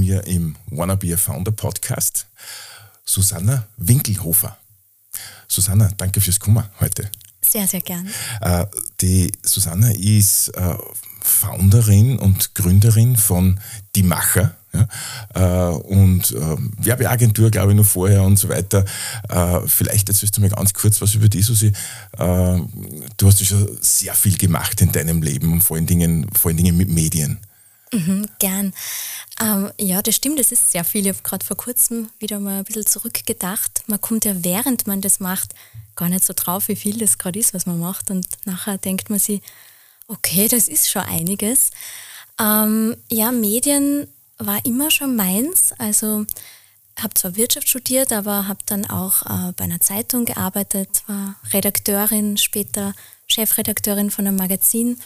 mir im Wanna Be a Founder Podcast Susanna Winkelhofer. Susanna, danke fürs Kommen heute. Sehr, sehr gern. Äh, die Susanna ist äh, Founderin und Gründerin von Die Macher. Ja, äh, und äh, Werbeagentur, glaube ich, noch vorher und so weiter. Vielleicht erzählst du mir ganz kurz was über die, Susi. Äh, du hast ja schon sehr viel gemacht in deinem Leben, vor allen Dingen, vor allen Dingen mit Medien. Mhm, gern. Ähm, ja, das stimmt, das ist sehr viel. Ich habe gerade vor kurzem wieder mal ein bisschen zurückgedacht. Man kommt ja, während man das macht, gar nicht so drauf, wie viel das gerade ist, was man macht. Und nachher denkt man sich, okay, das ist schon einiges. Ähm, ja, Medien war immer schon meins. Also habe zwar Wirtschaft studiert, aber habe dann auch äh, bei einer Zeitung gearbeitet, war Redakteurin, später Chefredakteurin von einem Magazin.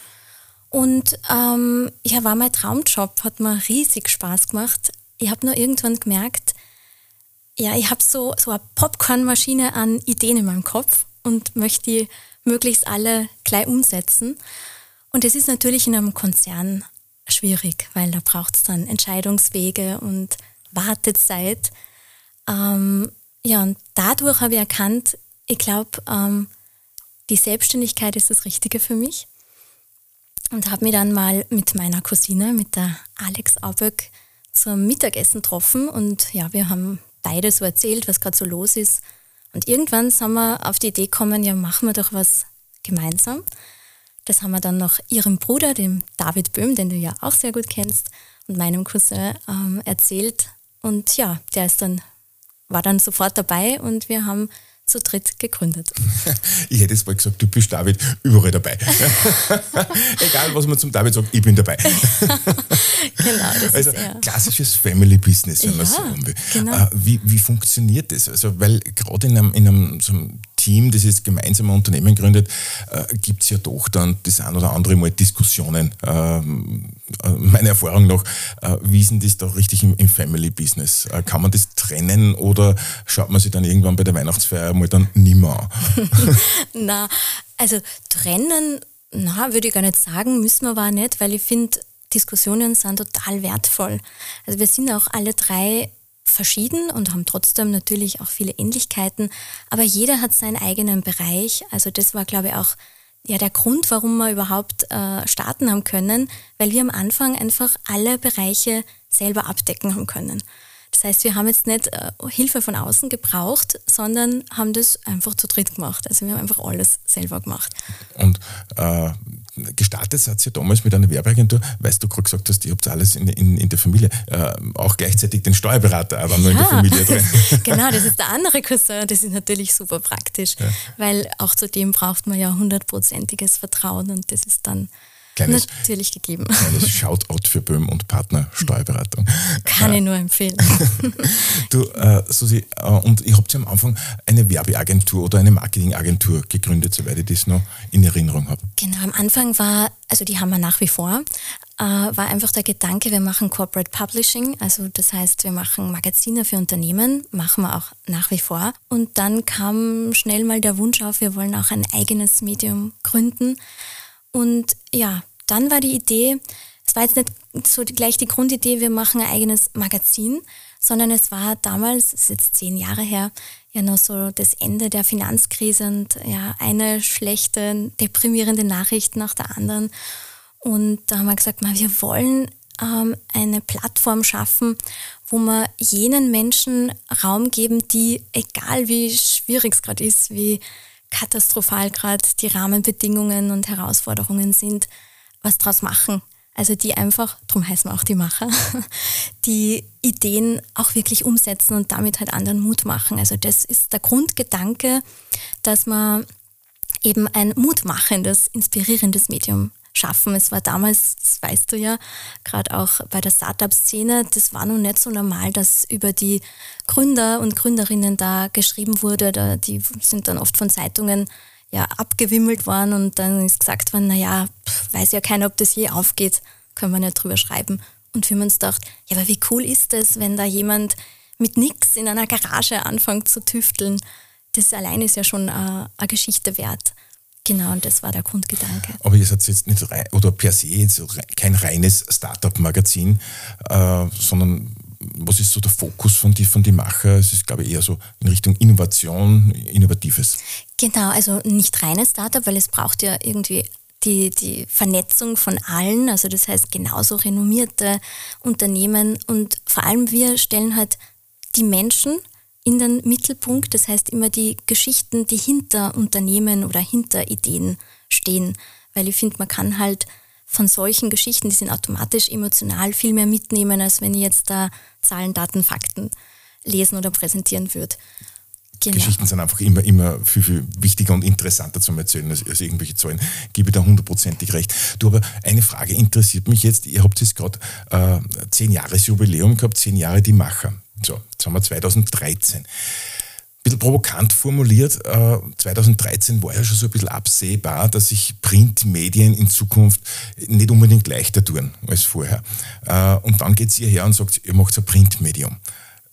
Und ähm, ja, war mein Traumjob, hat mir riesig Spaß gemacht. Ich habe nur irgendwann gemerkt, ja, ich habe so, so eine Popcornmaschine an Ideen in meinem Kopf und möchte die möglichst alle gleich umsetzen. Und es ist natürlich in einem Konzern schwierig, weil da braucht es dann Entscheidungswege und Wartezeit. Ähm, ja, und dadurch habe ich erkannt, ich glaube, ähm, die Selbstständigkeit ist das Richtige für mich. Und habe mich dann mal mit meiner Cousine, mit der Alex Auböck, zum Mittagessen getroffen. Und ja, wir haben beide so erzählt, was gerade so los ist. Und irgendwann sind wir auf die Idee gekommen, ja, machen wir doch was gemeinsam. Das haben wir dann noch ihrem Bruder, dem David Böhm, den du ja auch sehr gut kennst, und meinem Cousin ähm, erzählt. Und ja, der ist dann, war dann sofort dabei und wir haben zu dritt gegründet. Ich hätte jetzt mal gesagt, du bist David, überall dabei. Egal, was man zum David sagt, ich bin dabei. genau, das also ist ja. klassisches Family Business, wenn man Ja, so haben will. genau. Äh, Wie, wie funktioniert das? Also, weil gerade in einem, in einem, so einem Team, das jetzt gemeinsam ein Unternehmen gründet, äh, gibt es ja doch dann das ein oder andere Mal Diskussionen. Ähm, äh, meiner Erfahrung nach, äh, wie ist denn das da richtig im, im Family Business? Äh, kann man das trennen oder schaut man sich dann irgendwann bei der Weihnachtsfeier mal dann nimmer an? Na, also trennen, na, würde ich gar nicht sagen, müssen wir aber nicht, weil ich finde, Diskussionen sind total wertvoll. Also wir sind auch alle drei verschieden und haben trotzdem natürlich auch viele Ähnlichkeiten, aber jeder hat seinen eigenen Bereich. Also das war, glaube ich, auch ja, der Grund, warum wir überhaupt äh, starten haben können, weil wir am Anfang einfach alle Bereiche selber abdecken haben können. Das heißt, wir haben jetzt nicht äh, Hilfe von außen gebraucht, sondern haben das einfach zu dritt gemacht. Also wir haben einfach alles selber gemacht. Und äh, gestartet seid ihr damals mit einer Werbeagentur, weißt du gerade gesagt hast, ihr habt alles in, in, in der Familie, äh, auch gleichzeitig den Steuerberater dann noch in der Familie drin. genau, das ist der andere Cousin. Das ist natürlich super praktisch, weil auch zu dem braucht man ja hundertprozentiges Vertrauen und das ist dann Kleines, natürlich gegeben. kleines Shoutout für Böhm und Partner Steuerberatung. Kann ich nur empfehlen. Du, äh, Susi, äh, und ich habt ja am Anfang eine Werbeagentur oder eine Marketingagentur gegründet, soweit ich das noch in Erinnerung habe. Genau, am Anfang war, also die haben wir nach wie vor, äh, war einfach der Gedanke, wir machen Corporate Publishing, also das heißt, wir machen Magazine für Unternehmen, machen wir auch nach wie vor. Und dann kam schnell mal der Wunsch auf, wir wollen auch ein eigenes Medium gründen. Und ja, dann war die Idee, es war jetzt nicht so gleich die Grundidee, wir machen ein eigenes Magazin, sondern es war damals, das ist jetzt zehn Jahre her, ja noch so das Ende der Finanzkrise und ja, eine schlechte, deprimierende Nachricht nach der anderen. Und da haben wir gesagt, mal, wir wollen ähm, eine Plattform schaffen, wo wir jenen Menschen Raum geben, die, egal wie schwierig es gerade ist, wie katastrophal gerade die Rahmenbedingungen und Herausforderungen sind, was draus machen. Also die einfach, darum heißen wir auch die Macher, die Ideen auch wirklich umsetzen und damit halt anderen Mut machen. Also das ist der Grundgedanke, dass man eben ein mutmachendes, inspirierendes Medium schaffen. Es war damals, das weißt du ja, gerade auch bei der Startup-Szene, das war noch nicht so normal, dass über die Gründer und Gründerinnen da geschrieben wurde. Da, die sind dann oft von Zeitungen ja, abgewimmelt worden und dann ist gesagt worden, naja, weiß ja keiner, ob das je aufgeht, können wir nicht drüber schreiben. Und wir haben uns gedacht, ja, aber wie cool ist es, wenn da jemand mit nichts in einer Garage anfängt zu tüfteln. Das allein ist ja schon äh, eine Geschichte wert. Genau, und das war der Grundgedanke. Aber ihr seid jetzt nicht rein, oder per se jetzt kein reines Startup-Magazin, äh, sondern was ist so der Fokus von die, von die Macher? Es ist, glaube ich, eher so in Richtung Innovation, Innovatives. Genau, also nicht reines Startup, weil es braucht ja irgendwie die, die Vernetzung von allen, also das heißt genauso renommierte Unternehmen und vor allem wir stellen halt die Menschen in den Mittelpunkt, das heißt immer die Geschichten, die hinter Unternehmen oder hinter Ideen stehen, weil ich finde, man kann halt von solchen Geschichten, die sind automatisch emotional viel mehr mitnehmen, als wenn ich jetzt da Zahlen, Daten, Fakten lesen oder präsentieren würde. Genau. Geschichten sind einfach immer, immer viel, viel wichtiger und interessanter zum Erzählen als, als irgendwelche Zahlen. Gebe da hundertprozentig recht. Du, aber eine Frage interessiert mich jetzt. Ihr habt jetzt gerade äh, zehn Jahres Jubiläum gehabt, zehn Jahre die Macher. So, jetzt haben wir 2013 bisschen provokant formuliert, äh, 2013 war ja schon so ein bisschen absehbar, dass sich Printmedien in Zukunft nicht unbedingt leichter tun als vorher. Äh, und dann geht sie hierher und sagt, ihr macht ein Printmedium.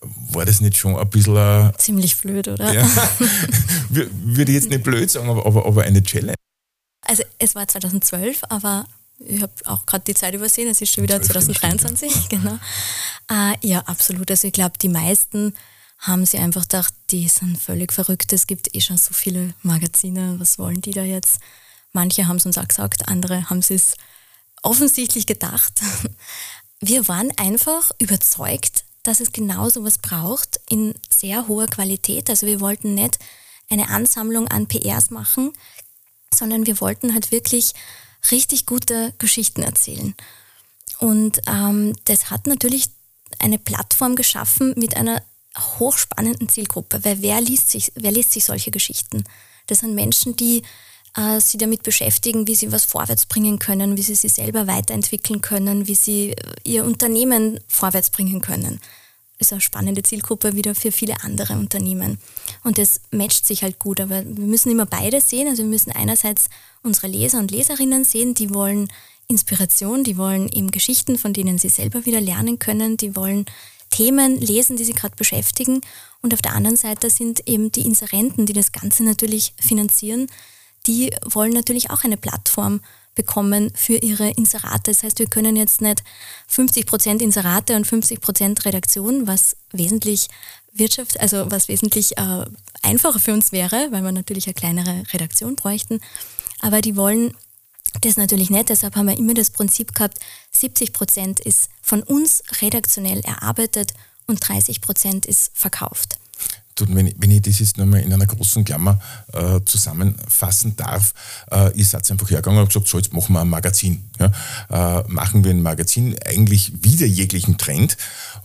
War das nicht schon ein bisschen... Äh, Ziemlich blöd, oder? Ja, würde ich jetzt nicht blöd sagen, aber, aber, aber eine Challenge. Also es war 2012, aber ich habe auch gerade die Zeit übersehen, es ist schon wieder 2023, genau. Äh, ja, absolut. Also ich glaube, die meisten haben sie einfach gedacht, die sind völlig verrückt, es gibt eh schon so viele Magazine, was wollen die da jetzt? Manche haben es uns auch gesagt, andere haben es offensichtlich gedacht. Wir waren einfach überzeugt, dass es genau so was braucht in sehr hoher Qualität. Also wir wollten nicht eine Ansammlung an PRs machen, sondern wir wollten halt wirklich richtig gute Geschichten erzählen. Und ähm, das hat natürlich eine Plattform geschaffen mit einer hochspannenden Zielgruppe, weil wer liest sich, wer liest sich solche Geschichten? Das sind Menschen, die äh, sich damit beschäftigen, wie sie was vorwärts bringen können, wie sie sich selber weiterentwickeln können, wie sie äh, ihr Unternehmen vorwärts bringen können. Ist eine spannende Zielgruppe wieder für viele andere Unternehmen. Und das matcht sich halt gut, aber wir müssen immer beide sehen. Also wir müssen einerseits unsere Leser und Leserinnen sehen, die wollen Inspiration, die wollen eben Geschichten, von denen sie selber wieder lernen können, die wollen Themen lesen, die sie gerade beschäftigen. Und auf der anderen Seite sind eben die Inserenten, die das Ganze natürlich finanzieren, die wollen natürlich auch eine Plattform bekommen für ihre Inserate. Das heißt, wir können jetzt nicht 50 Prozent Inserate und 50 Prozent Redaktion, was wesentlich Wirtschaft, also was wesentlich äh, einfacher für uns wäre, weil wir natürlich eine kleinere Redaktion bräuchten. Aber die wollen das natürlich nicht, deshalb haben wir immer das Prinzip gehabt, 70 Prozent ist von uns redaktionell erarbeitet und 30 Prozent ist verkauft wenn, ich, wenn ich das jetzt nochmal in einer großen Klammer äh, zusammenfassen darf, äh, ihr seid einfach hergegangen und gesagt, so jetzt machen wir ein Magazin. Ja? Äh, machen wir ein Magazin eigentlich wieder jeglichen Trend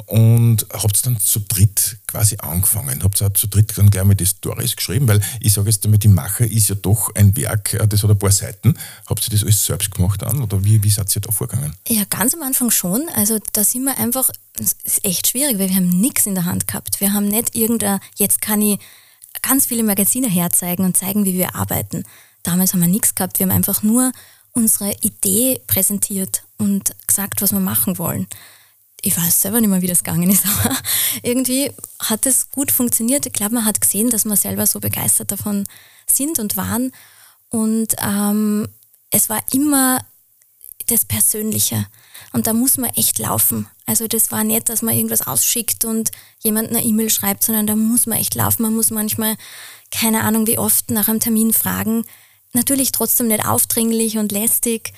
und habt dann zu dritt quasi angefangen. Habt auch zu dritt dann gleich mal die Stories geschrieben, weil ich sage jetzt damit, die Macher ist ja doch ein Werk, äh, das hat ein paar Seiten. Habt ihr das alles selbst gemacht an oder wie, wie seid ihr da vorgegangen? Ja, ganz am Anfang schon. Also da sind wir einfach, es ist echt schwierig, weil wir haben nichts in der Hand gehabt. Wir haben nicht irgendein, jetzt kann ich ganz viele Magazine herzeigen und zeigen, wie wir arbeiten. Damals haben wir nichts gehabt. Wir haben einfach nur unsere Idee präsentiert und gesagt, was wir machen wollen ich weiß selber nicht mehr, wie das gegangen ist, aber irgendwie hat es gut funktioniert. Ich glaube, man hat gesehen, dass wir selber so begeistert davon sind und waren. Und ähm, es war immer das Persönliche. Und da muss man echt laufen. Also das war nicht, dass man irgendwas ausschickt und jemand eine E-Mail schreibt, sondern da muss man echt laufen. Man muss manchmal, keine Ahnung wie oft, nach einem Termin fragen. Natürlich trotzdem nicht aufdringlich und lästig.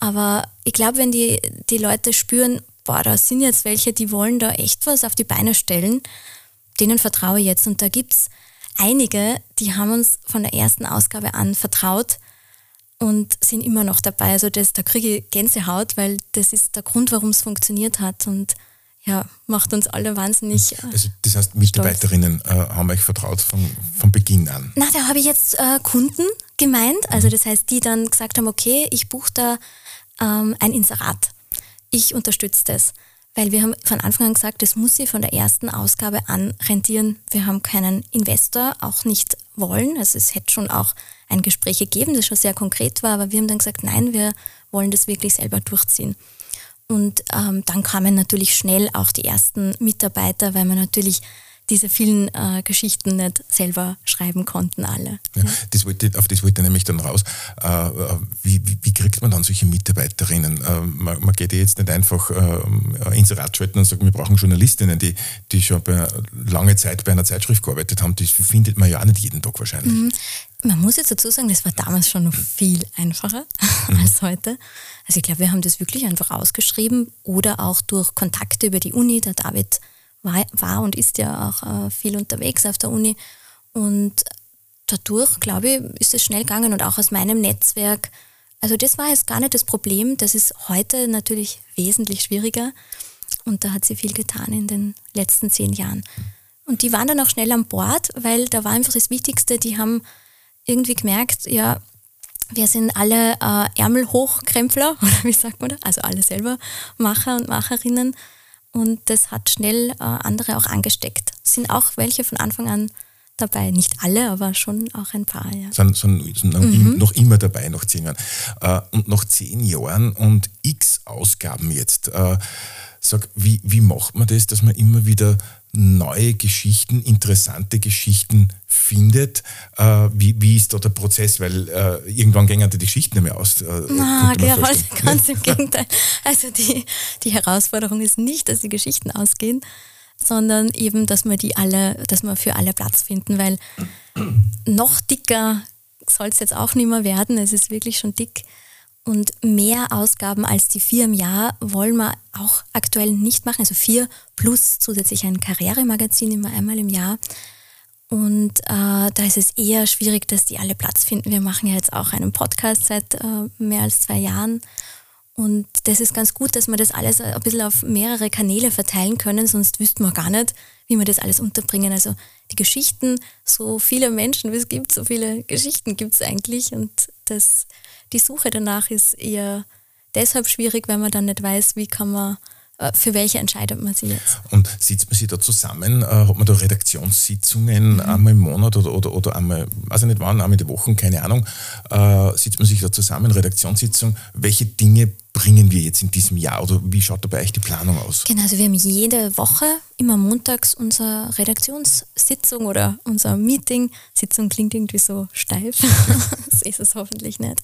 Aber ich glaube, wenn die, die Leute spüren, boah, da sind jetzt welche, die wollen da echt was auf die Beine stellen, denen vertraue ich jetzt. Und da gibt es einige, die haben uns von der ersten Ausgabe an vertraut und sind immer noch dabei. Also das, da kriege ich Gänsehaut, weil das ist der Grund, warum es funktioniert hat und ja, macht uns alle wahnsinnig. Äh, also das heißt, Mitarbeiterinnen äh, haben euch vertraut von, von Beginn an? Na, da habe ich jetzt äh, Kunden gemeint. Also mhm. das heißt, die dann gesagt haben, okay, ich buche da ähm, ein Inserat ich unterstütze das. Weil wir haben von Anfang an gesagt, das muss sie von der ersten Ausgabe an rentieren. Wir haben keinen Investor, auch nicht wollen. Also es hätte schon auch ein Gespräch gegeben, das schon sehr konkret war, aber wir haben dann gesagt, nein, wir wollen das wirklich selber durchziehen. Und ähm, dann kamen natürlich schnell auch die ersten Mitarbeiter, weil man natürlich diese vielen äh, Geschichten nicht selber schreiben konnten, alle. Ja, das wollte, auf das wollte ich nämlich dann raus. Äh, wie, wie, wie, kriegt man dann solche Mitarbeiterinnen? Äh, man, man, geht ja jetzt nicht einfach äh, ins Rad schalten und sagt, wir brauchen Journalistinnen, die, die schon bei, lange Zeit bei einer Zeitschrift gearbeitet haben. Das findet man ja auch nicht jeden Tag wahrscheinlich. Mhm. Man muss jetzt dazu sagen, das war damals schon noch viel einfacher mhm. als heute. Also ich glaube, wir haben das wirklich einfach ausgeschrieben oder auch durch Kontakte über die Uni. Der David war, und ist ja auch äh, viel unterwegs auf der Uni. Und dadurch, glaube ich, ist es schnell gegangen und auch aus meinem Netzwerk. Also das war jetzt gar nicht das Problem. Das ist heute natürlich wesentlich schwieriger. Und da hat sie viel getan in den letzten zehn Jahren. Und die waren dann auch schnell an Bord, weil da war einfach das Wichtigste, die haben irgendwie gemerkt, ja, wir sind alle äh, Ärmelhochkrempler, oder wie sagt man das? Also alle selber Macher und Macherinnen. Und das hat schnell äh, andere auch angesteckt. Es sind auch welche von Anfang an dabei. Nicht alle, aber schon auch ein paar. Ja. Sind, sind, sind mhm. noch immer dabei, nach zehn Jahren. Äh, und nach zehn Jahren und x Ausgaben jetzt. Äh, sag, wie, wie macht man das, dass man immer wieder neue Geschichten, interessante Geschichten findet. Äh, wie, wie ist da der Prozess? Weil äh, irgendwann gehen die Geschichten nicht mehr aus. Äh, Na, genau, ganz im Gegenteil. Also die, die Herausforderung ist nicht, dass die Geschichten ausgehen, sondern eben, dass wir die alle, dass wir für alle Platz finden, weil noch dicker soll es jetzt auch nicht mehr werden. Es ist wirklich schon dick. Und mehr Ausgaben als die vier im Jahr wollen wir auch aktuell nicht machen. Also vier plus zusätzlich ein Karrieremagazin immer einmal im Jahr. Und äh, da ist es eher schwierig, dass die alle Platz finden. Wir machen ja jetzt auch einen Podcast seit äh, mehr als zwei Jahren. Und das ist ganz gut, dass wir das alles ein bisschen auf mehrere Kanäle verteilen können, sonst wüssten wir gar nicht, wie wir das alles unterbringen. Also die Geschichten, so viele Menschen wie es gibt, so viele Geschichten gibt es eigentlich. Und das die Suche danach ist eher deshalb schwierig, weil man dann nicht weiß, wie kann man für welche entscheidet man sich jetzt? Und sitzt man sich da zusammen? Äh, hat man da Redaktionssitzungen mhm. einmal im Monat oder, oder, oder einmal, weiß ich nicht wann, einmal in der Woche, keine Ahnung. Äh, sitzt man sich da zusammen, Redaktionssitzung? Welche Dinge bringen wir jetzt in diesem Jahr oder wie schaut da bei euch die Planung aus? Genau, also wir haben jede Woche immer montags unsere Redaktionssitzung oder unser Meeting. Sitzung klingt irgendwie so steif, das ist es hoffentlich nicht.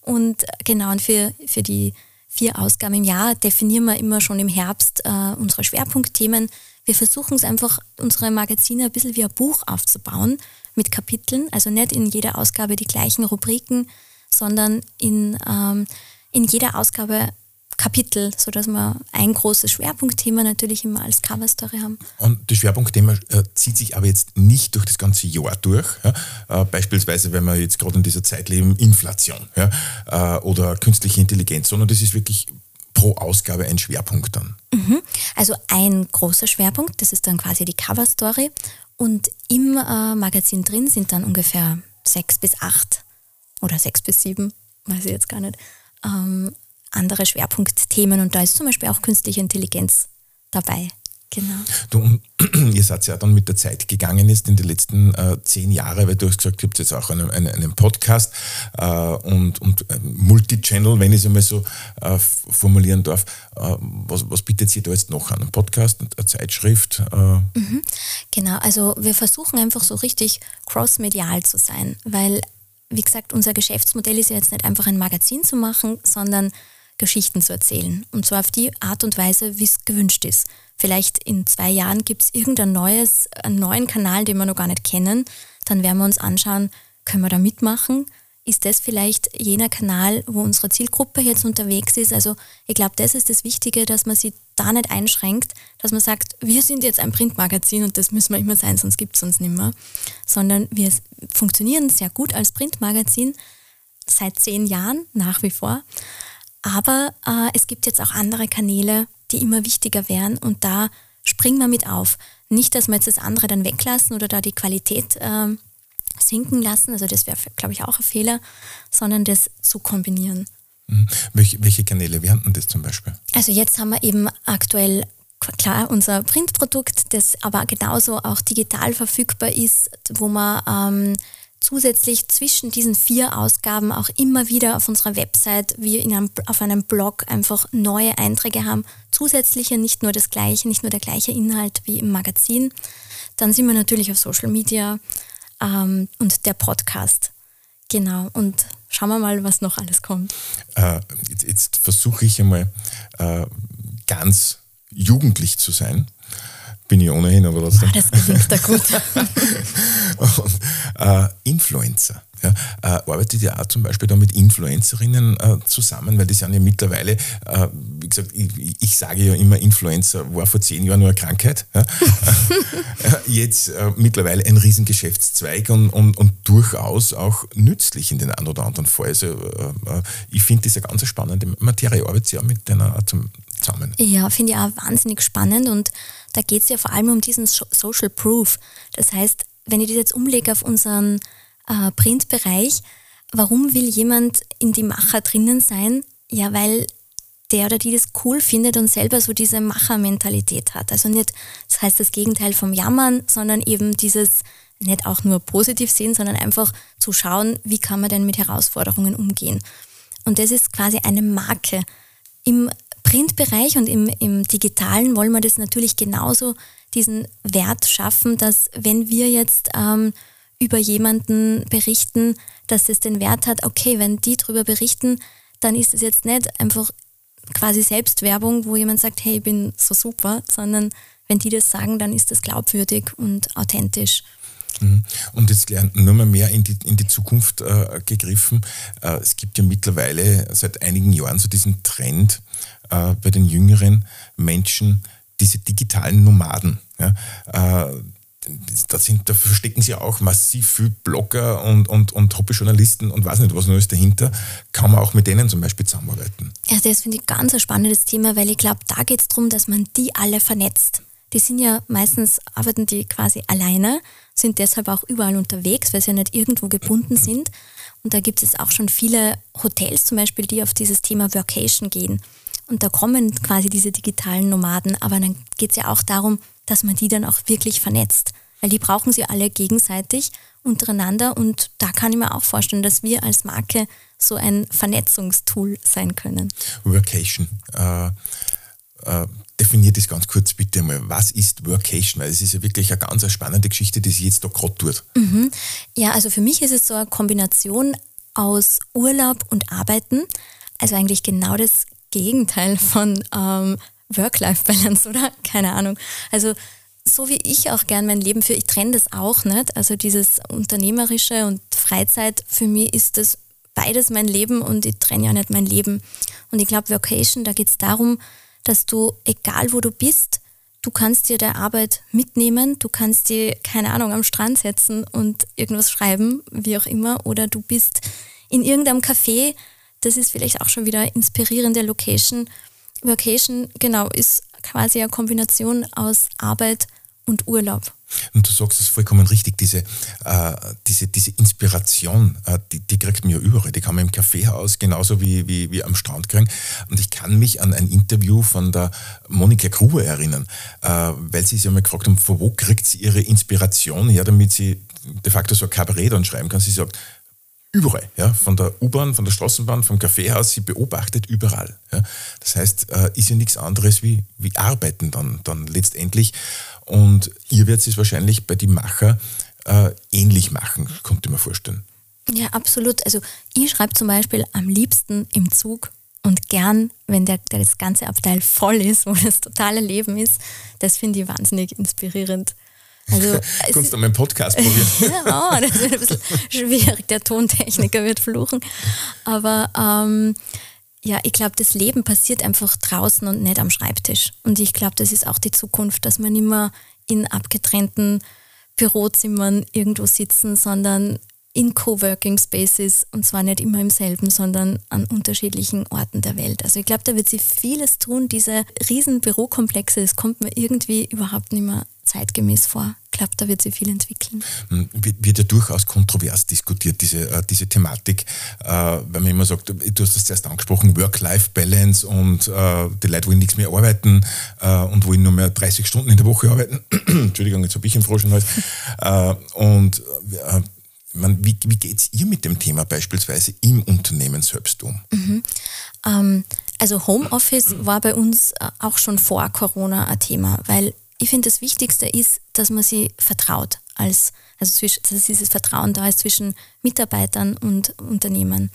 Und genau, und für, für die vier Ausgaben im Jahr definieren wir immer schon im Herbst äh, unsere Schwerpunktthemen. Wir versuchen es einfach, unsere Magazine ein bisschen wie ein Buch aufzubauen mit Kapiteln, also nicht in jeder Ausgabe die gleichen Rubriken, sondern in, ähm, in jeder Ausgabe Kapitel, sodass wir ein großes Schwerpunktthema natürlich immer als Coverstory haben. Und das Schwerpunktthema äh, zieht sich aber jetzt nicht durch das ganze Jahr durch. Ja? Äh, beispielsweise, wenn wir jetzt gerade in dieser Zeit leben, Inflation ja? äh, oder künstliche Intelligenz, sondern das ist wirklich pro Ausgabe ein Schwerpunkt dann. Mhm. Also ein großer Schwerpunkt, das ist dann quasi die Coverstory. Und im äh, Magazin drin sind dann ungefähr sechs bis acht oder sechs bis sieben, weiß ich jetzt gar nicht, ähm, andere Schwerpunktthemen und da ist zum Beispiel auch künstliche Intelligenz dabei. Genau. Du, ihr seid ja dann mit der Zeit gegangen ist in den letzten äh, zehn Jahren, weil du hast gesagt, ihr habt jetzt auch einen, einen, einen Podcast äh, und, und äh, Multichannel, wenn ich es einmal so äh, formulieren darf. Äh, was, was bietet sie da jetzt noch an? Ein Podcast, eine Zeitschrift? Äh? Mhm. Genau, also wir versuchen einfach so richtig crossmedial zu sein, weil, wie gesagt, unser Geschäftsmodell ist ja jetzt nicht einfach ein Magazin zu machen, sondern Geschichten zu erzählen. Und zwar auf die Art und Weise, wie es gewünscht ist. Vielleicht in zwei Jahren gibt es irgendein neues, einen neuen Kanal, den wir noch gar nicht kennen. Dann werden wir uns anschauen, können wir da mitmachen? Ist das vielleicht jener Kanal, wo unsere Zielgruppe jetzt unterwegs ist? Also ich glaube, das ist das Wichtige, dass man sie da nicht einschränkt, dass man sagt, wir sind jetzt ein Printmagazin und das müssen wir immer sein, sonst gibt es uns nicht mehr. Sondern wir funktionieren sehr gut als Printmagazin seit zehn Jahren nach wie vor. Aber äh, es gibt jetzt auch andere Kanäle, die immer wichtiger werden und da springen wir mit auf. Nicht, dass wir jetzt das andere dann weglassen oder da die Qualität äh, sinken lassen, also das wäre, glaube ich, auch ein Fehler, sondern das zu kombinieren. Mhm. Welche, welche Kanäle wären denn das zum Beispiel? Also jetzt haben wir eben aktuell klar unser Printprodukt, das aber genauso auch digital verfügbar ist, wo man ähm, zusätzlich zwischen diesen vier Ausgaben auch immer wieder auf unserer Website, wie in einem, auf einem Blog einfach neue Einträge haben. Zusätzliche, nicht nur das gleiche, nicht nur der gleiche Inhalt wie im Magazin. Dann sind wir natürlich auf Social Media ähm, und der Podcast. Genau. Und schauen wir mal, was noch alles kommt. Äh, jetzt, jetzt versuche ich einmal äh, ganz jugendlich zu sein. Bin ich ohnehin, aber trotzdem. Ah, das gelingt da gut. und, äh, Influencer. Ja, äh, arbeitet ja auch zum Beispiel da mit Influencerinnen äh, zusammen, weil die sind ja mittlerweile, äh, wie gesagt, ich, ich, sage ja immer, Influencer war vor zehn Jahren nur eine Krankheit. Ja? Jetzt äh, mittlerweile ein Riesengeschäftszweig und, und, und, durchaus auch nützlich in den einen oder anderen Fall. Also äh, äh, ich finde das eine ganz spannende Materie. Arbeitet ja mit denen zusammen. Ja, finde ich auch wahnsinnig spannend und da geht es ja vor allem um diesen Social Proof. Das heißt, wenn ich das jetzt umlege auf unseren äh, Printbereich, warum will jemand in die Macher drinnen sein? Ja, weil der oder die das cool findet und selber so diese Machermentalität hat. Also nicht, das heißt das Gegenteil vom Jammern, sondern eben dieses nicht auch nur positiv sehen, sondern einfach zu schauen, wie kann man denn mit Herausforderungen umgehen. Und das ist quasi eine Marke. Im Printbereich und im, im digitalen wollen wir das natürlich genauso diesen Wert schaffen, dass wenn wir jetzt ähm, über jemanden berichten, dass es den Wert hat, okay, wenn die darüber berichten, dann ist es jetzt nicht einfach quasi Selbstwerbung, wo jemand sagt, hey, ich bin so super, sondern wenn die das sagen, dann ist das glaubwürdig und authentisch. Mhm. Und jetzt nur mal mehr in die, in die Zukunft äh, gegriffen. Äh, es gibt ja mittlerweile seit einigen Jahren so diesen Trend äh, bei den jüngeren Menschen, diese digitalen Nomaden. Ja? Da, sind, da verstecken sich auch massiv viel Blogger und, und, und Hobbyjournalisten und weiß nicht, was ist dahinter. Kann man auch mit denen zum Beispiel zusammenarbeiten? Ja, das finde ich ganz ein spannendes Thema, weil ich glaube, da geht es darum, dass man die alle vernetzt. Die sind ja meistens, arbeiten die quasi alleine, sind deshalb auch überall unterwegs, weil sie ja nicht irgendwo gebunden sind. Und da gibt es auch schon viele Hotels zum Beispiel, die auf dieses Thema Workation gehen. Und da kommen quasi diese digitalen Nomaden, aber dann geht es ja auch darum, dass man die dann auch wirklich vernetzt. Weil die brauchen sie alle gegenseitig untereinander und da kann ich mir auch vorstellen, dass wir als Marke so ein Vernetzungstool sein können. Workation. Äh, äh, definiert das ganz kurz bitte mal. Was ist Workation? Weil es ist ja wirklich eine ganz spannende Geschichte, die sich jetzt da gerade tut. Mhm. Ja, also für mich ist es so eine Kombination aus Urlaub und Arbeiten. Also eigentlich genau das Gegenteil von ähm, Work-Life-Balance, oder? Keine Ahnung. Also so wie ich auch gern mein Leben führe, ich trenne das auch nicht. Also dieses Unternehmerische und Freizeit, für mich ist das beides mein Leben und ich trenne ja nicht mein Leben. Und ich glaube, Vocation, da geht es darum, dass du, egal wo du bist, du kannst dir der Arbeit mitnehmen, du kannst dir, keine Ahnung, am Strand setzen und irgendwas schreiben, wie auch immer, oder du bist in irgendeinem Café, das ist vielleicht auch schon wieder inspirierende Location, Vacation, genau, ist quasi eine Kombination aus Arbeit und Urlaub. Und du sagst es vollkommen richtig, diese, äh, diese, diese Inspiration, äh, die, die kriegt man ja überall. Die kann man im Kaffeehaus genauso wie, wie, wie am Strand kriegen. Und ich kann mich an ein Interview von der Monika Gruber erinnern, äh, weil sie sich einmal gefragt haben, von wo kriegt sie ihre Inspiration her, damit sie de facto so ein Kabarett dann schreiben kann. Sie sagt, überall, ja, von der U-Bahn, von der Straßenbahn, vom Kaffeehaus, sie beobachtet überall. Ja. Das heißt, äh, ist ja nichts anderes wie, wie Arbeiten dann, dann letztendlich. Und ihr werdet es wahrscheinlich bei den Macher äh, ähnlich machen, konnte ich mir vorstellen. Ja, absolut. Also ich schreibe zum Beispiel am liebsten im Zug und gern, wenn der, der das ganze Abteil voll ist, wo das totale Leben ist. Das finde ich wahnsinnig inspirierend. Also, Kannst du meinen Podcast probieren? ja, oh, das wird ein bisschen schwierig. Der Tontechniker wird fluchen. Aber ähm, ja, ich glaube, das Leben passiert einfach draußen und nicht am Schreibtisch. Und ich glaube, das ist auch die Zukunft, dass man immer in abgetrennten Bürozimmern irgendwo sitzen, sondern in Coworking Spaces und zwar nicht immer im selben, sondern an unterschiedlichen Orten der Welt. Also ich glaube, da wird sich vieles tun. Diese riesen Bürokomplexe, das kommt mir irgendwie überhaupt nicht mehr zeitgemäß vor. Ich glaube, da wird sich viel entwickeln. Hm, wird ja durchaus kontrovers diskutiert, diese, äh, diese Thematik, äh, weil man immer sagt, du hast das zuerst angesprochen, Work-Life-Balance und äh, die Leute wollen nichts mehr arbeiten äh, und wollen nur mehr 30 Stunden in der Woche arbeiten. Entschuldigung, jetzt habe ich einen Frosch im Hals. Äh, und äh, man, wie, wie geht es ihr mit dem Thema beispielsweise im Unternehmen selbst um? Mhm. Ähm, also Homeoffice war bei uns auch schon vor Corona ein Thema, weil ich finde, das Wichtigste ist, dass man sie vertraut. Als, also zwischen, dass dieses Vertrauen da ist zwischen Mitarbeitern und Unternehmen.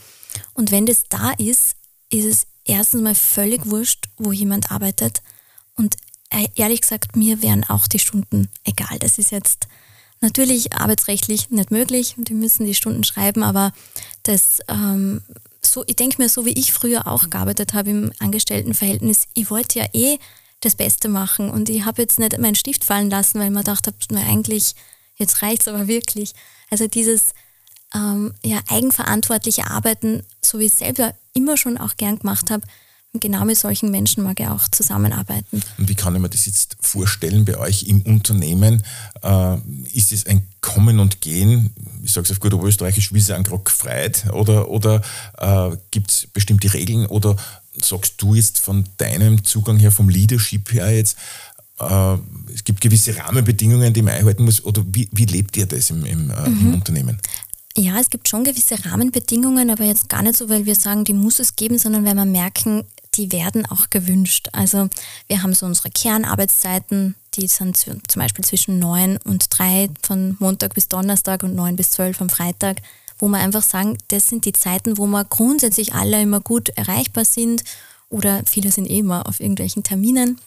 Und wenn das da ist, ist es erstens mal völlig wurscht, wo jemand arbeitet. Und äh, ehrlich gesagt, mir wären auch die Stunden egal. Das ist jetzt natürlich arbeitsrechtlich nicht möglich. Die müssen die Stunden schreiben, aber das, ähm, so, ich denke mir, so wie ich früher auch gearbeitet habe im Angestelltenverhältnis, ich wollte ja eh das Beste machen und ich habe jetzt nicht meinen Stift fallen lassen, weil mir gedacht habe, na, eigentlich, jetzt reicht es aber wirklich. Also dieses ähm, ja, eigenverantwortliche Arbeiten, so wie ich es selber immer schon auch gern gemacht habe, und genau mit solchen Menschen mag ich auch zusammenarbeiten. Und wie kann ich mir das jetzt vorstellen bei euch im Unternehmen? Äh, ist es ein Kommen und Gehen, ich sage es auf gut Österreichisch, wie sie an Grock freit? Oder, oder äh, gibt es bestimmte Regeln? Oder sagst du jetzt von deinem Zugang her, vom Leadership her jetzt, äh, es gibt gewisse Rahmenbedingungen, die man einhalten muss? Oder wie, wie lebt ihr das im, im, äh, mhm. im Unternehmen? Ja, es gibt schon gewisse Rahmenbedingungen, aber jetzt gar nicht so, weil wir sagen, die muss es geben, sondern weil wir merken, die werden auch gewünscht. Also wir haben so unsere Kernarbeitszeiten, die sind zum Beispiel zwischen 9 und 3 von Montag bis Donnerstag und 9 bis 12 am Freitag, wo wir einfach sagen, das sind die Zeiten, wo wir grundsätzlich alle immer gut erreichbar sind oder viele sind eh immer auf irgendwelchen Terminen.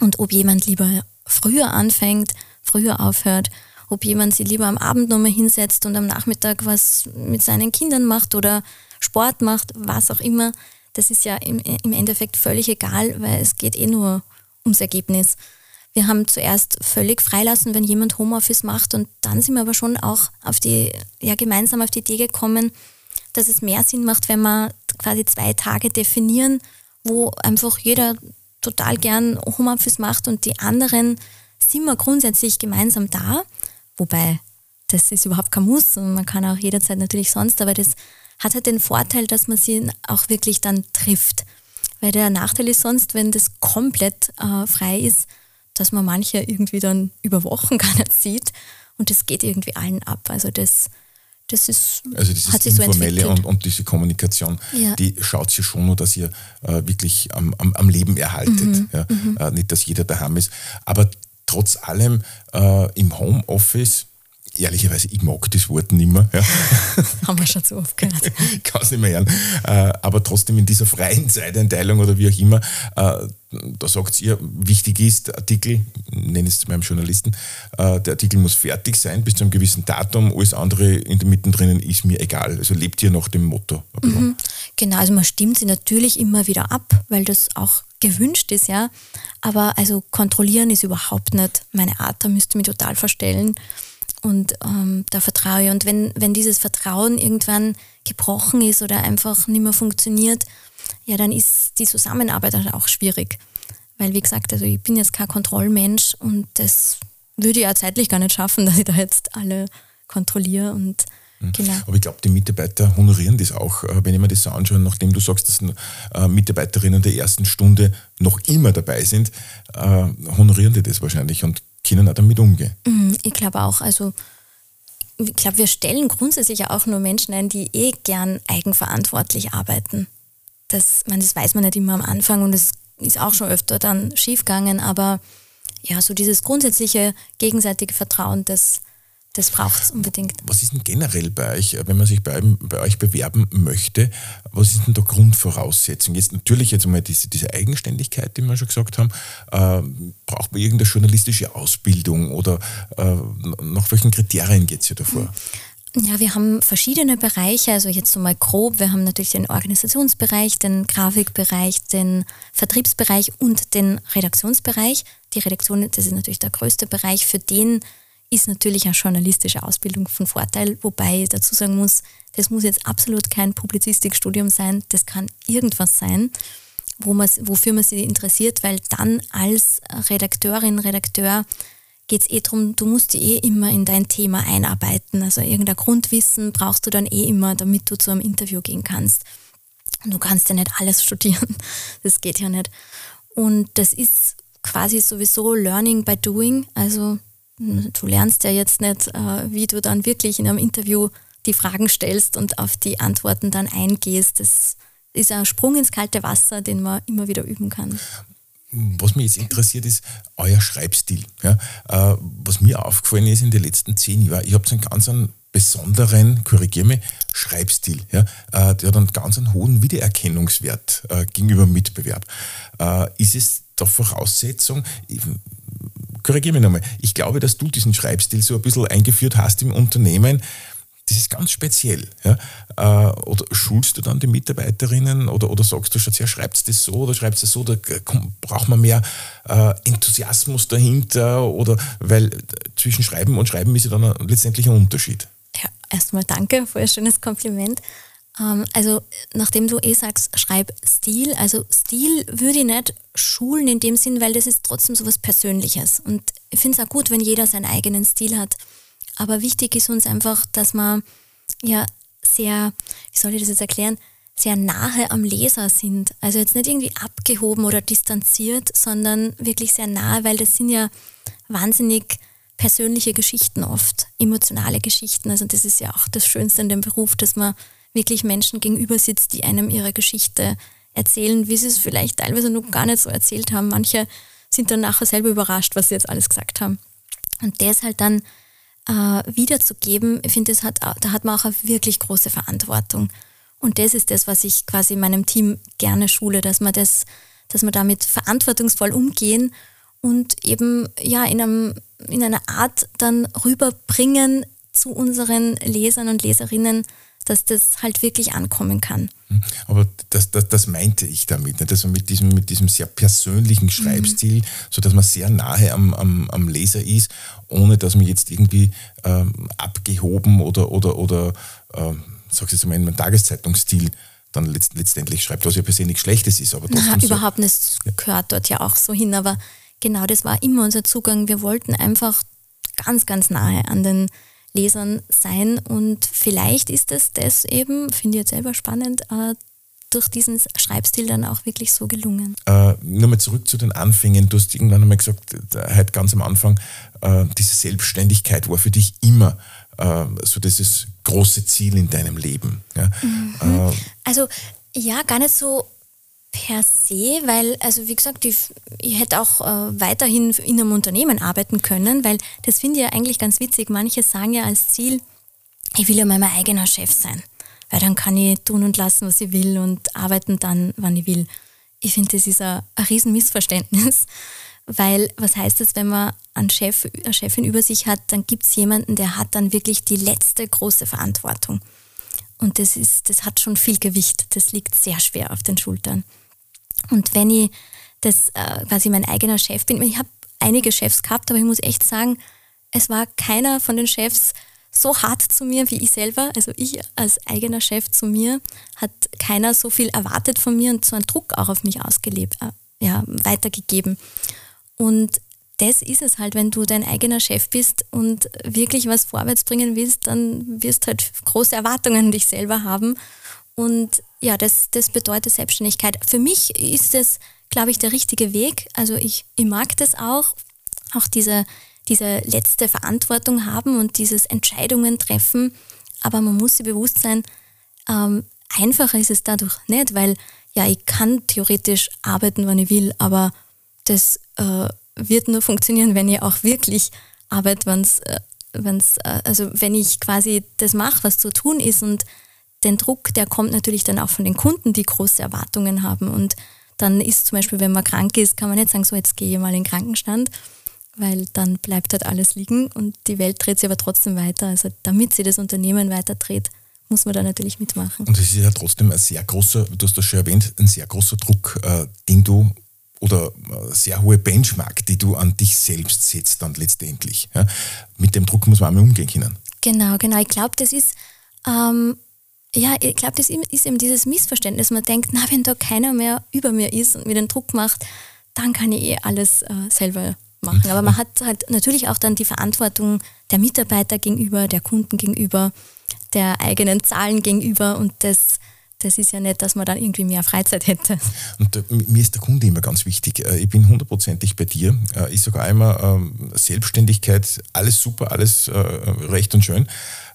Und ob jemand lieber früher anfängt, früher aufhört, ob jemand sich lieber am Abend nochmal hinsetzt und am Nachmittag was mit seinen Kindern macht oder Sport macht, was auch immer, das ist ja im, im Endeffekt völlig egal, weil es geht eh nur ums Ergebnis. Wir haben zuerst völlig freilassen, wenn jemand Homeoffice macht und dann sind wir aber schon auch auf die, ja, gemeinsam auf die Idee gekommen, dass es mehr Sinn macht, wenn wir quasi zwei Tage definieren, wo einfach jeder total gern Homeoffice macht und die anderen sind wir grundsätzlich gemeinsam da, wobei das ist überhaupt kein Muss und man kann auch jederzeit natürlich sonst, aber das hat halt den Vorteil, dass man sie auch wirklich dann trifft. Weil der Nachteil ist sonst, wenn das komplett äh, frei ist, dass man manche irgendwie dann über Wochen gar nicht sieht und das geht irgendwie allen ab. Also das, das ist, also dieses hat sich so Informelle und, und, diese Kommunikation, ja. die schaut sich schon nur, dass ihr äh, wirklich am, am, am, Leben erhaltet. Mhm, ja? mhm. Äh, nicht, dass jeder daheim ist. Aber trotz allem äh, im Homeoffice ehrlicherweise, ich mag das Wort nicht mehr. Ja. Haben wir schon zu oft gehört. ich kann es nicht mehr hören. Äh, aber trotzdem in dieser freien Zeiteinteilung oder wie auch immer, äh, da sagt ihr, wichtig ist, Artikel, nenne es zu meinem Journalisten, äh, der Artikel muss fertig sein bis zu einem gewissen Datum, alles andere in der Mittendrin ist mir egal. Also lebt ihr nach dem Motto. Mhm. Genau, also man stimmt sie natürlich immer wieder ab, weil das auch gewünscht ist, ja. Aber also kontrollieren ist überhaupt nicht meine Art, da müsste ich mich total verstellen. Und ähm, da vertraue ich. Und wenn, wenn dieses Vertrauen irgendwann gebrochen ist oder einfach nicht mehr funktioniert, ja, dann ist die Zusammenarbeit halt auch schwierig. Weil, wie gesagt, also ich bin jetzt kein Kontrollmensch und das würde ich ja zeitlich gar nicht schaffen, dass ich da jetzt alle kontrolliere und mhm. Genau. Aber ich glaube, die Mitarbeiter honorieren das auch. Äh, wenn ich mir das so anschaue, nachdem du sagst, dass äh, Mitarbeiterinnen der ersten Stunde noch immer dabei sind, äh, honorieren die das wahrscheinlich und können auch damit umgehen. Mhm, ich glaube auch. Also ich glaube, wir stellen grundsätzlich auch nur Menschen ein, die eh gern eigenverantwortlich arbeiten. Das, meine, das weiß man nicht immer am Anfang und es ist auch schon öfter dann schiefgegangen, aber ja, so dieses grundsätzliche gegenseitige Vertrauen, das, das braucht es unbedingt. Was ist denn generell bei euch, wenn man sich bei, bei, euch bewerben möchte, was ist denn da Grundvoraussetzung? Jetzt natürlich jetzt einmal diese, diese Eigenständigkeit, die wir schon gesagt haben. Äh, braucht man irgendeine journalistische Ausbildung oder äh, nach welchen Kriterien geht es hier davor? Ja, wir haben verschiedene Bereiche, also jetzt so mal grob. Wir haben natürlich den Organisationsbereich, den Grafikbereich, den Vertriebsbereich und den Redaktionsbereich. Die Redaktion, das ist natürlich der größte Bereich, für den ist natürlich eine journalistische Ausbildung von Vorteil, wobei ich dazu sagen muss, das muss jetzt absolut kein Publizistikstudium sein, das kann irgendwas sein, wo man, wofür man sich interessiert, weil dann als Redakteurin, Redakteur geht es eh darum, du musst dich eh immer in dein Thema einarbeiten. Also irgendein Grundwissen brauchst du dann eh immer, damit du zu einem Interview gehen kannst. Und du kannst ja nicht alles studieren, das geht ja nicht. Und das ist quasi sowieso Learning by Doing, also du lernst ja jetzt nicht, äh, wie du dann wirklich in einem Interview die Fragen stellst und auf die Antworten dann eingehst. Das ist ein Sprung ins kalte Wasser, den man immer wieder üben kann. was mich jetzt interessiert, ist euer Schreibstil. Ja? Äh, was mir aufgefallen ist in den letzten zehn Jahren, ich habe einen ganz einen besonderen, korrigiere mich, Schreibstil. Ja? Äh, der hat einen ganz einen hohen Wiedererkennungswert gegenüber Mitbewerb. Äh, ist es der Voraussetzung, korrigiere mich nochmal, ich glaube, dass du diesen Schreibstil so ein bisschen eingeführt hast im Unternehmen, das ist ganz speziell. Ja? Äh, oder schulst du dann die Mitarbeiterinnen oder, oder sagst du schon, ja, schreibt das so oder schreibt es so, da braucht man mehr äh, Enthusiasmus dahinter oder weil zwischen Schreiben und Schreiben ist ja dann letztendlich ein Unterschied. Ja, erstmal danke für ein schönes Kompliment. Ähm, also, nachdem du eh sagst, schreib Stil, also Stil würde ich nicht schulen in dem Sinn, weil das ist trotzdem so was Persönliches. Und ich finde es auch gut, wenn jeder seinen eigenen Stil hat. Aber wichtig ist uns einfach, dass man ja sehr, wie soll ich das jetzt erklären, sehr nahe am Leser sind. Also jetzt nicht irgendwie abgehoben oder distanziert, sondern wirklich sehr nahe, weil das sind ja wahnsinnig persönliche Geschichten oft, emotionale Geschichten. Also das ist ja auch das Schönste in dem Beruf, dass man wirklich Menschen gegenüber sitzt, die einem ihre Geschichte erzählen, wie sie es vielleicht teilweise noch gar nicht so erzählt haben. Manche sind dann nachher selber überrascht, was sie jetzt alles gesagt haben. Und das halt dann äh, wiederzugeben, ich finde, hat, da hat man auch eine wirklich große Verantwortung. Und das ist das, was ich quasi meinem Team gerne schule, dass man das, dass man damit verantwortungsvoll umgehen und eben ja in, einem, in einer Art dann rüberbringen zu unseren Lesern und Leserinnen, dass das halt wirklich ankommen kann. Hm. Aber das, das, das meinte ich damit, nicht? also mit diesem, mit diesem sehr persönlichen Schreibstil, mhm. sodass man sehr nahe am, am, am Leser ist, ohne dass man jetzt irgendwie ähm, abgehoben oder, oder, oder ähm, sag ich jetzt mal, in meinem Tageszeitungsstil dann letzt, letztendlich schreibt, was ja per se nichts Schlechtes ist. Aber trotzdem Na, so, überhaupt nicht, gehört dort ja auch so hin, aber genau das war immer unser Zugang. Wir wollten einfach ganz, ganz nahe an den Lesern sein. Und vielleicht ist es das eben, finde ich jetzt selber spannend, äh, durch diesen Schreibstil dann auch wirklich so gelungen. Äh, nur mal zurück zu den Anfängen. Du hast irgendwann einmal gesagt, halt ganz am Anfang, äh, diese Selbstständigkeit war für dich immer äh, so dieses große Ziel in deinem Leben. Ja? Mhm. Äh, also ja, gar nicht so per se, weil, also wie gesagt, ich, ich hätte auch äh, weiterhin in einem Unternehmen arbeiten können, weil das finde ich ja eigentlich ganz witzig. Manche sagen ja als Ziel, ich will ja mal mein eigener Chef sein, weil dann kann ich tun und lassen, was ich will und arbeiten dann, wann ich will. Ich finde, das ist ein, Riesenmissverständnis, weil was heißt das, wenn man einen Chef, eine Chefin über sich hat, dann gibt es jemanden, der hat dann wirklich die letzte große Verantwortung. Und das, ist, das hat schon viel Gewicht. Das liegt sehr schwer auf den Schultern. Und wenn ich das äh, quasi mein eigener Chef bin, ich habe einige Chefs gehabt, aber ich muss echt sagen, es war keiner von den Chefs so hart zu mir wie ich selber. Also ich als eigener Chef zu mir hat keiner so viel erwartet von mir und so einen Druck auch auf mich ausgelebt, äh, ja, weitergegeben. Und das ist es halt, wenn du dein eigener Chef bist und wirklich was vorwärts bringen willst, dann wirst du halt große Erwartungen an dich selber haben. Und ja, das, das bedeutet Selbstständigkeit. Für mich ist es, glaube ich, der richtige Weg. Also ich, ich mag das auch, auch diese, diese letzte Verantwortung haben und dieses Entscheidungen treffen. Aber man muss sich bewusst sein, ähm, einfacher ist es dadurch nicht, weil ja, ich kann theoretisch arbeiten, wann ich will, aber das äh, wird nur funktionieren, wenn ich auch wirklich arbeite, wenn's, äh, wenn's, äh, also wenn ich quasi das mache, was zu tun ist und den Druck, der kommt natürlich dann auch von den Kunden, die große Erwartungen haben. Und dann ist zum Beispiel, wenn man krank ist, kann man nicht sagen, so jetzt gehe ich mal in den Krankenstand, weil dann bleibt halt alles liegen und die Welt dreht sich aber trotzdem weiter. Also damit sie das Unternehmen weiter dreht, muss man da natürlich mitmachen. Und es ist ja trotzdem ein sehr großer, du hast das schon erwähnt, ein sehr großer Druck, äh, den du oder äh, sehr hohe Benchmark, die du an dich selbst setzt dann letztendlich. Ja? Mit dem Druck muss man einmal umgehen können. Genau, genau. Ich glaube, das ist ähm, ja, ich glaube, das ist eben dieses Missverständnis. Man denkt, na, wenn da keiner mehr über mir ist und mir den Druck macht, dann kann ich eh alles äh, selber machen. Aber man hat halt natürlich auch dann die Verantwortung der Mitarbeiter gegenüber, der Kunden gegenüber, der eigenen Zahlen gegenüber und das das ist ja nicht, dass man dann irgendwie mehr Freizeit hätte. Und äh, mir ist der Kunde immer ganz wichtig. Äh, ich bin hundertprozentig bei dir. Äh, ich sage einmal, ähm, Selbstständigkeit, alles super, alles recht und schön.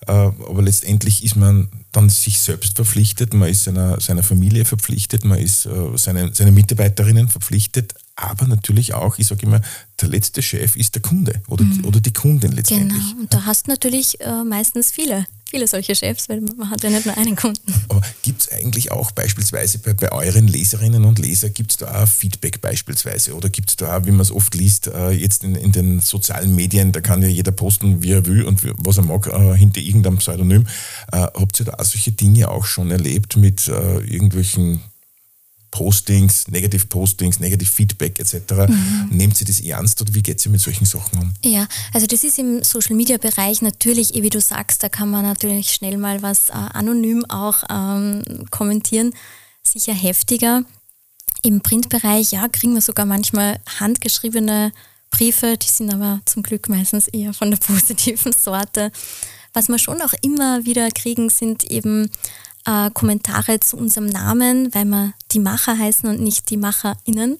Aber letztendlich ist man dann sich selbst verpflichtet, man ist seiner, seiner Familie verpflichtet, man ist seine, seine Mitarbeiterinnen verpflichtet, aber natürlich auch, ich sage immer, der letzte Chef ist der Kunde oder, mhm. oder die Kundin letztendlich. Genau, und da hast natürlich äh, meistens viele, viele solche Chefs, weil man hat ja nicht nur einen Kunden. Aber gibt es eigentlich auch beispielsweise bei, bei euren Leserinnen und Lesern, gibt es da auch Feedback beispielsweise oder gibt es da auch, wie man es oft liest, äh, jetzt in, in, den sozialen Medien, da kann ja jeder posten, wie er will und was er mag, äh, hinter irgendeinem Pseudonym. Äh, habt ihr da auch solche Dinge auch schon erlebt mit irgendwelchen Postings, Negative Postings, Negative Feedback etc. Mhm. Nehmt sie das ernst oder wie geht sie mit solchen Sachen um? Ja, also das ist im Social Media Bereich natürlich, wie du sagst, da kann man natürlich schnell mal was äh, anonym auch ähm, kommentieren, sicher heftiger. Im Printbereich, ja, kriegen wir sogar manchmal handgeschriebene Briefe, die sind aber zum Glück meistens eher von der positiven Sorte. Was wir schon auch immer wieder kriegen, sind eben äh, Kommentare zu unserem Namen, weil wir die Macher heißen und nicht die MacherInnen.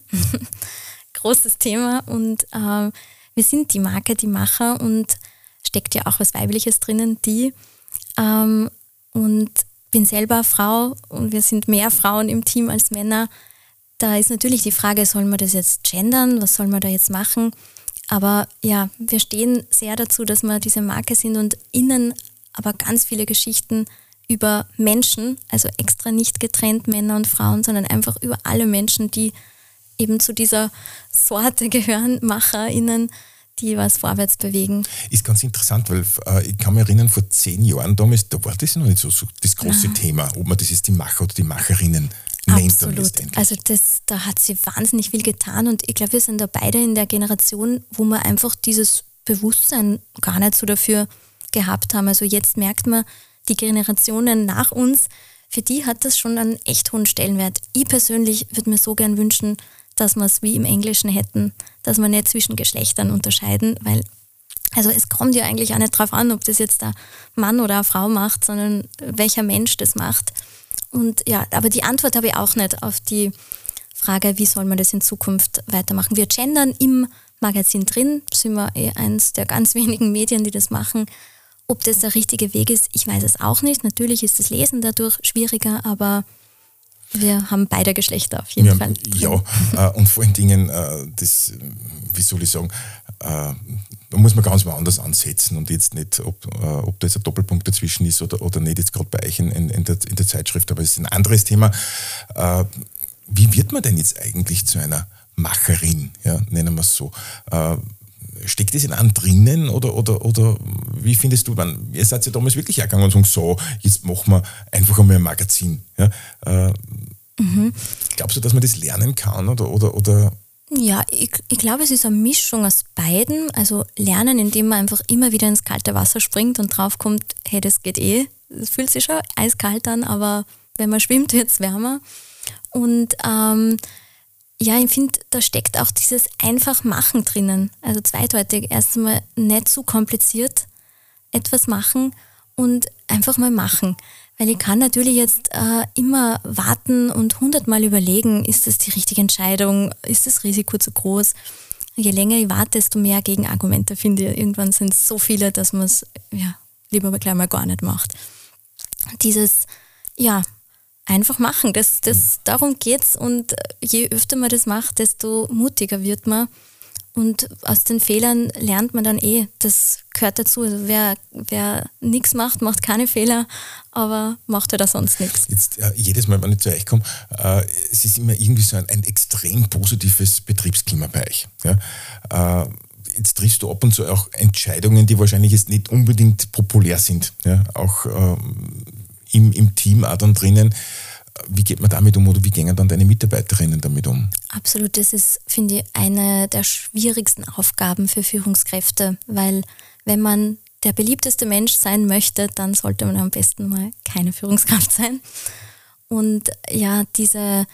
Großes Thema und äh, wir sind die Marke, die Macher und steckt ja auch was Weibliches drinnen, die. Ähm, und bin selber Frau und wir sind mehr Frauen im Team als Männer. Da ist natürlich die Frage, soll man das jetzt gendern? Was soll man da jetzt machen? Aber ja, wir stehen sehr dazu, dass wir diese Marke sind und innen aber ganz viele Geschichten über Menschen, also extra nicht getrennt Männer und Frauen, sondern einfach über alle Menschen, die eben zu dieser Sorte gehören, MacherInnen, die was vorwärts bewegen. Ist ganz interessant, weil äh, ich kann mich erinnern, vor zehn Jahren damals, da war das noch nicht so, so das große Aha. Thema, ob man das jetzt die Macher oder die Macherinnen nennt. Absolut. Also das, da hat sie wahnsinnig viel getan und ich glaube, wir sind da beide in der Generation, wo wir einfach dieses Bewusstsein gar nicht so dafür gehabt haben. Also jetzt merkt man, die Generationen nach uns, für die hat das schon einen echt hohen Stellenwert. Ich persönlich würde mir so gern wünschen, dass wir es wie im Englischen hätten, dass wir nicht zwischen Geschlechtern unterscheiden, weil also es kommt ja eigentlich auch nicht darauf an, ob das jetzt ein Mann oder eine Frau macht, sondern welcher Mensch das macht. Und ja, aber die Antwort habe ich auch nicht auf die Frage, wie soll man das in Zukunft weitermachen. Wir gendern im Magazin drin, sind wir eh eins der ganz wenigen Medien, die das machen. Ob das der richtige Weg ist, ich weiß es auch nicht. Natürlich ist das Lesen dadurch schwieriger, aber wir haben beide Geschlechter auf jeden Fall. ja, äh, und vor allen Dingen, äh, das, wie soll ich sagen, äh, da muss man ganz woanders ansetzen und jetzt nicht, ob, ob da jetzt ein Doppelpunkt dazwischen ist oder, oder nicht, jetzt gerade bei euch in, in, der, in der Zeitschrift, aber es ist ein anderes Thema. Wie wird man denn jetzt eigentlich zu einer Macherin, ja, nennen wir es so? Steckt das in einem drinnen oder, oder, oder wie findest du, man, ihr seid ja damals wirklich hergegangen und sagen, so, jetzt machen wir einfach einmal ein Magazin. Ja? Äh, mhm. Glaubst du, dass man das lernen kann oder, oder, oder ja, ich, ich glaube, es ist eine Mischung aus beiden. Also lernen, indem man einfach immer wieder ins kalte Wasser springt und draufkommt, hey, das geht eh. Es fühlt sich schon eiskalt an, aber wenn man schwimmt, wird es wärmer. Und ähm, ja, ich finde, da steckt auch dieses einfach machen drinnen. Also zweideutig. Erstmal nicht zu kompliziert etwas machen und einfach mal machen. Weil ich kann natürlich jetzt äh, immer warten und hundertmal überlegen, ist das die richtige Entscheidung, ist das Risiko zu groß. Je länger ich warte, desto mehr Gegenargumente finde ich. Irgendwann sind es so viele, dass man es ja, lieber gleich mal gar nicht macht. Dieses, ja, einfach machen. Das, das, darum geht's und je öfter man das macht, desto mutiger wird man. Und aus den Fehlern lernt man dann eh. Das gehört dazu. Also wer, wer nichts macht, macht keine Fehler, aber macht halt auch sonst nichts. Jetzt äh, jedes Mal, wenn ich zu euch komme, äh, es ist immer irgendwie so ein, ein extrem positives Betriebsklima bei euch. Ja? Äh, jetzt triffst du ab und zu auch Entscheidungen, die wahrscheinlich jetzt nicht unbedingt populär sind. Ja? Auch ähm, im, im Team auch dann drinnen. Wie geht man damit um oder wie gehen dann deine Mitarbeiterinnen damit um? Absolut, das ist, finde ich, eine der schwierigsten Aufgaben für Führungskräfte, weil wenn man der beliebteste Mensch sein möchte, dann sollte man am besten mal keine Führungskraft sein. Und ja, diese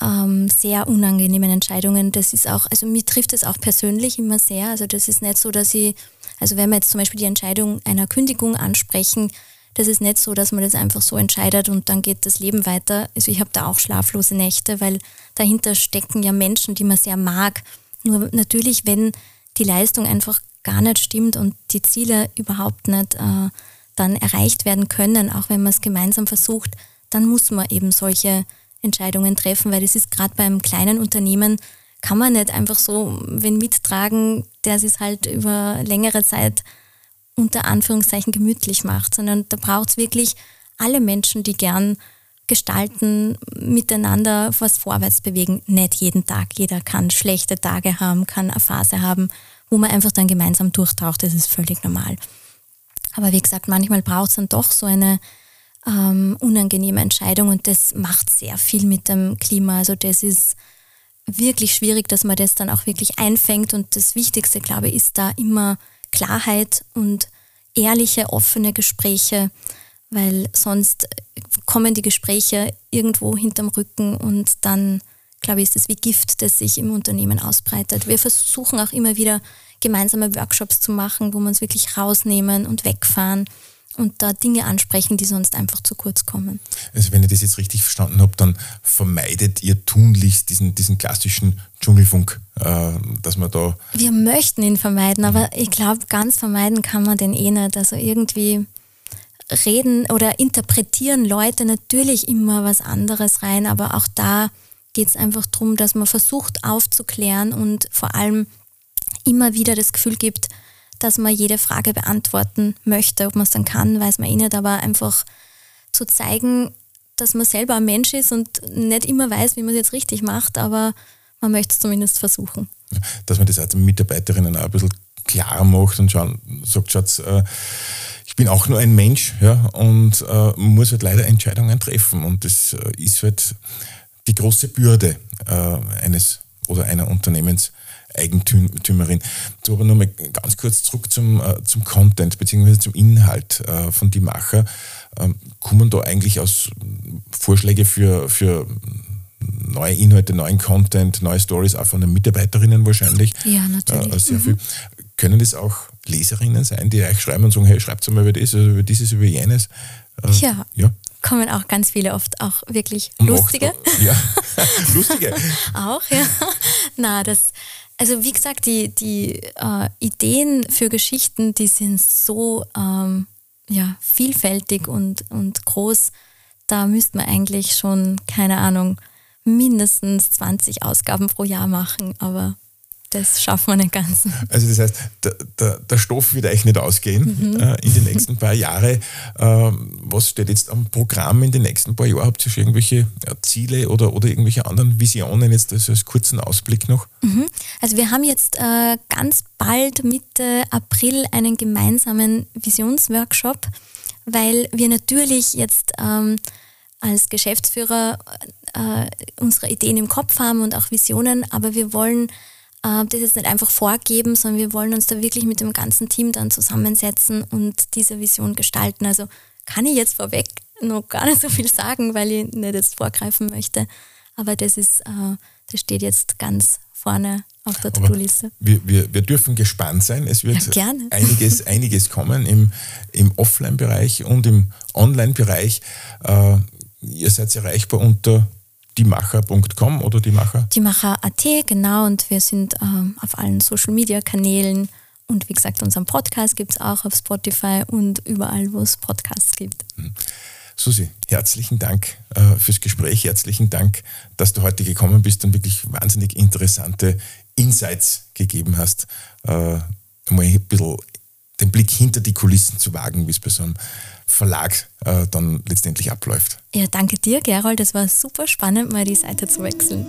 ähm, sehr unangenehmen Entscheidungen, das ist auch, also mir trifft es auch persönlich immer sehr. Also das ist nicht so, dass ich, also wenn wir jetzt zum Beispiel die Entscheidung einer Kündigung ansprechen, das ist nicht so, dass man das einfach so entscheidet und dann geht das Leben weiter. Also ich habe da auch schlaflose Nächte, weil dahinter stecken ja Menschen, die man sehr mag. Nur natürlich, wenn die Leistung einfach gar nicht stimmt und die Ziele überhaupt nicht äh, dann erreicht werden können, auch wenn man es gemeinsam versucht, dann muss man eben solche Entscheidungen treffen, weil es ist gerade beim kleinen Unternehmen kann man nicht einfach so wen mittragen, der sich halt über längere Zeit unter Anführungszeichen gemütlich macht, sondern da braucht es wirklich alle Menschen, die gern gestalten, miteinander was vorwärts bewegen. Nicht jeden Tag. Jeder kann schlechte Tage haben, kann eine Phase haben, wo man einfach dann gemeinsam durchtaucht. Das ist völlig normal. Aber wie gesagt, manchmal braucht es dann doch so eine ähm, unangenehme Entscheidung und das macht sehr viel mit dem Klima. Also das ist wirklich schwierig, dass man das dann auch wirklich einfängt und das Wichtigste, glaube ich, ist da immer Klarheit und ehrliche, offene Gespräche, weil sonst kommen die Gespräche irgendwo hinterm Rücken und dann, glaube ich, ist es wie Gift, das sich im Unternehmen ausbreitet. Wir versuchen auch immer wieder gemeinsame Workshops zu machen, wo wir uns wirklich rausnehmen und wegfahren und da Dinge ansprechen, die sonst einfach zu kurz kommen. Also wenn ich das jetzt richtig verstanden habe, dann vermeidet ihr tunlichst diesen, diesen klassischen Dschungelfunk, äh, dass man da... Wir möchten ihn vermeiden, aber ich glaube, ganz vermeiden kann man den eh nicht. Also irgendwie reden oder interpretieren Leute natürlich immer was anderes rein, aber auch da geht es einfach darum, dass man versucht aufzuklären und vor allem immer wieder das Gefühl gibt, dass man jede Frage beantworten möchte. Ob man es dann kann, weiß man eh nicht, aber einfach zu zeigen, dass man selber ein Mensch ist und nicht immer weiß, wie man es jetzt richtig macht, aber man möchte es zumindest versuchen. Dass man das als Mitarbeiterinnen auch ein bisschen klarer macht und schauen, sagt, Schatz, äh, ich bin auch nur ein Mensch ja, und äh, muss halt leider Entscheidungen treffen. Und das äh, ist halt die große Bürde äh, eines oder einer Unternehmenseigentümerin. So, aber nochmal ganz kurz zurück zum, äh, zum Content bzw. zum Inhalt äh, von die Macher. Ähm, kommen da eigentlich aus Vorschläge für, für neue Inhalte, neuen Content, neue Stories auch von den Mitarbeiterinnen wahrscheinlich? Ja, natürlich. Äh, sehr mhm. viel. Können das auch Leserinnen sein, die euch schreiben und sagen, hey, schreibt mal über das, also über dieses, über jenes? Äh, ja. ja. Kommen auch ganz viele oft auch wirklich und lustige. Auch, ja, lustige. auch, ja. Na, das, also wie gesagt, die, die äh, Ideen für Geschichten, die sind so ähm, ja, vielfältig und, und groß. Da müsste man eigentlich schon, keine Ahnung, mindestens 20 Ausgaben pro Jahr machen, aber das schaffen wir nicht ganz. Also das heißt, der, der, der Stoff wird eigentlich nicht ausgehen mhm. äh, in den nächsten paar Jahren. Ähm, was steht jetzt am Programm in den nächsten paar Jahren? Habt ihr schon irgendwelche ja, Ziele oder, oder irgendwelche anderen Visionen jetzt also als kurzen Ausblick noch? Mhm. Also wir haben jetzt äh, ganz bald Mitte April einen gemeinsamen Visionsworkshop, weil wir natürlich jetzt ähm, als Geschäftsführer äh, unsere Ideen im Kopf haben und auch Visionen, aber wir wollen äh, das jetzt nicht einfach vorgeben, sondern wir wollen uns da wirklich mit dem ganzen Team dann zusammensetzen und diese Vision gestalten. Also kann ich jetzt vorweg noch gar nicht so viel sagen, weil ich nicht jetzt vorgreifen möchte. Aber das ist, äh, das steht jetzt ganz vorne auf der To-Do-Liste. Wir, wir, wir dürfen gespannt sein. Es wird ja, einiges, einiges kommen im, im Offline-Bereich und im Online-Bereich. Äh, ihr seid erreichbar unter diemacher.com oder diemacher? Diemacher.at, genau. Und wir sind ähm, auf allen Social-Media-Kanälen. Und wie gesagt, unseren Podcast gibt es auch auf Spotify und überall, wo es Podcasts gibt. Hm. Susi, herzlichen Dank äh, fürs Gespräch. Herzlichen Dank, dass du heute gekommen bist und wirklich wahnsinnig interessante Insights gegeben hast. Äh, mal ein bisschen den Blick hinter die Kulissen zu wagen, wie es bei so einem Verlag äh, dann letztendlich abläuft. Ja, danke dir, Gerold. Es war super spannend, mal die Seite zu wechseln.